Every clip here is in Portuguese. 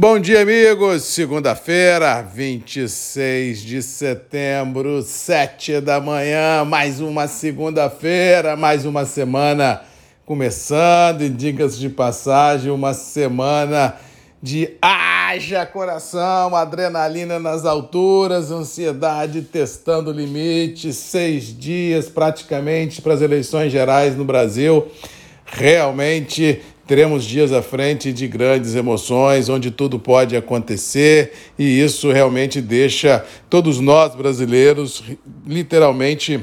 Bom dia, amigos. Segunda-feira, 26 de setembro, 7 da manhã. Mais uma segunda-feira, mais uma semana começando. E dicas de passagem, uma semana de haja coração, adrenalina nas alturas, ansiedade testando limites. Seis dias praticamente para as eleições gerais no Brasil. Realmente Teremos dias à frente de grandes emoções, onde tudo pode acontecer, e isso realmente deixa todos nós brasileiros literalmente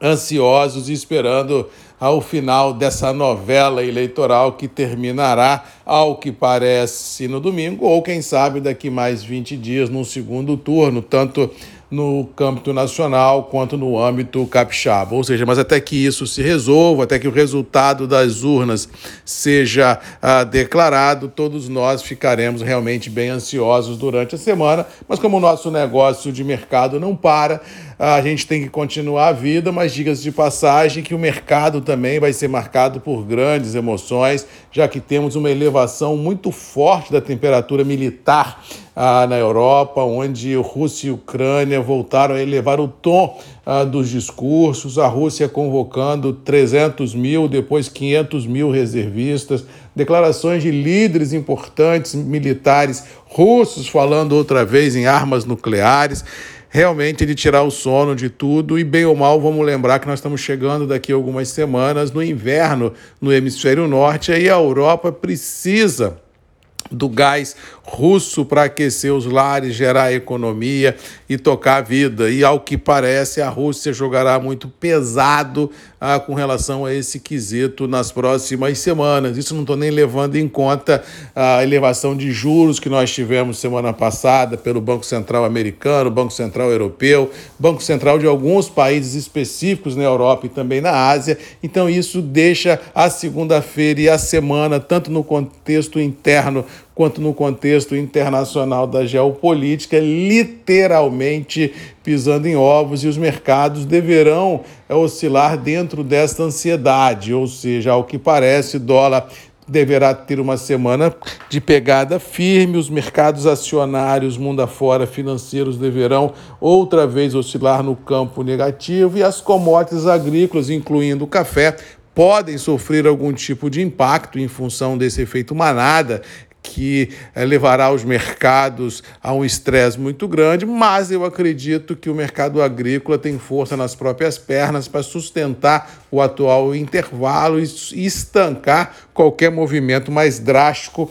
ansiosos e esperando ao final dessa novela eleitoral que terminará, ao que parece, no domingo, ou quem sabe daqui mais 20 dias, num segundo turno, tanto no âmbito nacional quanto no âmbito capixaba. Ou seja, mas até que isso se resolva, até que o resultado das urnas seja ah, declarado, todos nós ficaremos realmente bem ansiosos durante a semana. Mas como o nosso negócio de mercado não para, a gente tem que continuar a vida, mas diga-se de passagem que o mercado também vai ser marcado por grandes emoções, já que temos uma elevação muito forte da temperatura militar ah, na Europa, onde Rússia e Ucrânia voltaram a elevar o tom ah, dos discursos, a Rússia convocando 300 mil, depois 500 mil reservistas, declarações de líderes importantes militares russos falando outra vez em armas nucleares realmente de tirar o sono de tudo. E bem ou mal, vamos lembrar que nós estamos chegando daqui a algumas semanas no inverno no hemisfério norte, e a Europa precisa do gás russo para aquecer os lares, gerar economia e tocar a vida. E ao que parece, a Rússia jogará muito pesado ah, com relação a esse quesito nas próximas semanas. Isso não estou nem levando em conta a elevação de juros que nós tivemos semana passada pelo Banco Central americano, Banco Central europeu, Banco Central de alguns países específicos na Europa e também na Ásia. Então, isso deixa a segunda-feira e a semana, tanto no contexto interno quanto no contexto internacional da geopolítica, literalmente pisando em ovos, e os mercados deverão é, oscilar dentro desta ansiedade, ou seja, ao que parece, dólar deverá ter uma semana de pegada firme, os mercados acionários mundo afora financeiros deverão outra vez oscilar no campo negativo e as commodities agrícolas, incluindo o café, podem sofrer algum tipo de impacto em função desse efeito manada que é, levará os mercados a um estresse muito grande, mas eu acredito que o mercado agrícola tem força nas próprias pernas para sustentar o atual intervalo e estancar qualquer movimento mais drástico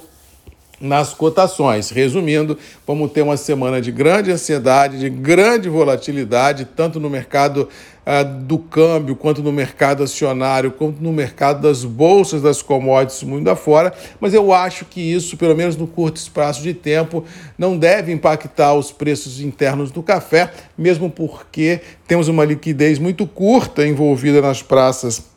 nas cotações. Resumindo, vamos ter uma semana de grande ansiedade, de grande volatilidade, tanto no mercado ah, do câmbio, quanto no mercado acionário, quanto no mercado das bolsas das commodities mundo afora, mas eu acho que isso, pelo menos no curto espaço de tempo, não deve impactar os preços internos do café, mesmo porque temos uma liquidez muito curta envolvida nas praças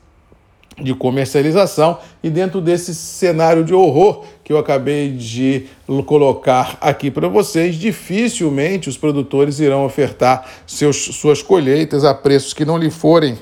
de comercialização e dentro desse cenário de horror que eu acabei de colocar aqui para vocês, dificilmente os produtores irão ofertar seus, suas colheitas a preços que não lhe forem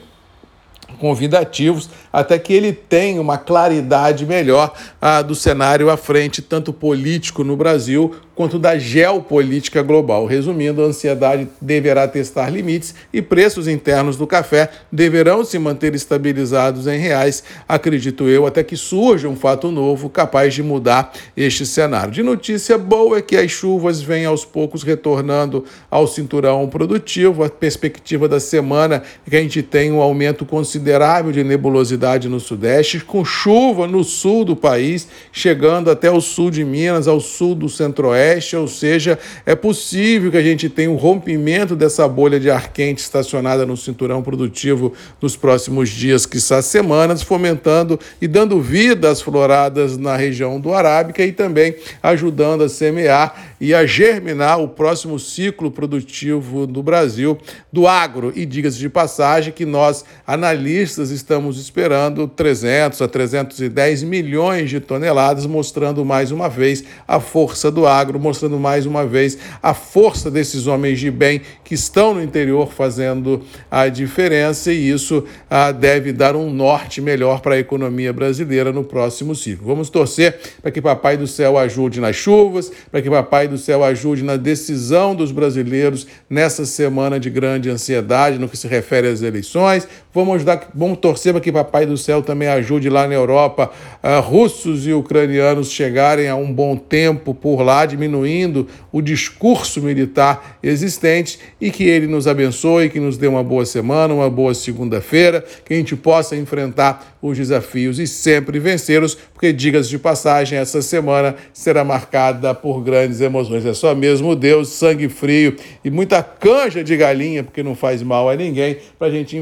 convidativos, até que ele tenha uma claridade melhor ah, do cenário à frente, tanto político no Brasil quanto da geopolítica global. Resumindo, a ansiedade deverá testar limites e preços internos do café deverão se manter estabilizados em reais, acredito eu, até que surja um fato novo capaz de mudar este cenário. De notícia boa é que as chuvas vêm aos poucos retornando ao cinturão produtivo. A perspectiva da semana é que a gente tem um aumento considerável de nebulosidade no sudeste, com chuva no sul do país, chegando até o sul de Minas, ao sul do centro-oeste oeste, ou seja, é possível que a gente tenha um rompimento dessa bolha de ar quente estacionada no cinturão produtivo nos próximos dias, quiçá semanas, fomentando e dando vida às floradas na região do Arábica e também ajudando a semear e a germinar o próximo ciclo produtivo do Brasil do agro. E diga-se de passagem que nós, analistas, estamos esperando 300 a 310 milhões de toneladas, mostrando mais uma vez a força do agro, mostrando mais uma vez a força desses homens de bem que estão no interior fazendo a diferença e isso ah, deve dar um norte melhor para a economia brasileira no próximo ciclo. Vamos torcer para que Papai do Céu ajude nas chuvas, para que Papai do Céu ajude na decisão dos brasileiros nessa semana de grande ansiedade no que se refere às eleições. Vamos ajudar, vamos torcer para que Papai do Céu também ajude lá na Europa uh, russos e ucranianos chegarem a um bom tempo por lá, diminuindo o discurso militar existente e que ele nos abençoe, que nos dê uma boa semana, uma boa segunda-feira, que a gente possa enfrentar os desafios e sempre vencê-los, porque, diga-se de passagem, essa semana será marcada por grandes emoções. É só mesmo Deus, sangue frio e muita canja de galinha, porque não faz mal a ninguém, para a gente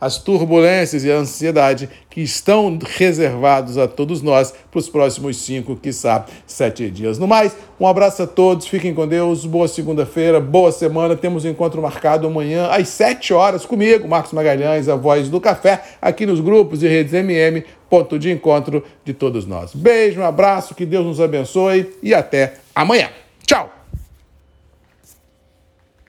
as turbulências e a ansiedade que estão reservados a todos nós para os próximos cinco, quiçá, sete dias. No mais, um abraço a todos, fiquem com Deus, boa segunda-feira, boa semana. Temos um encontro marcado amanhã às sete horas comigo, Marcos Magalhães, a voz do café, aqui nos grupos e redes MM, ponto de encontro de todos nós. Beijo, um abraço, que Deus nos abençoe e até amanhã. Tchau!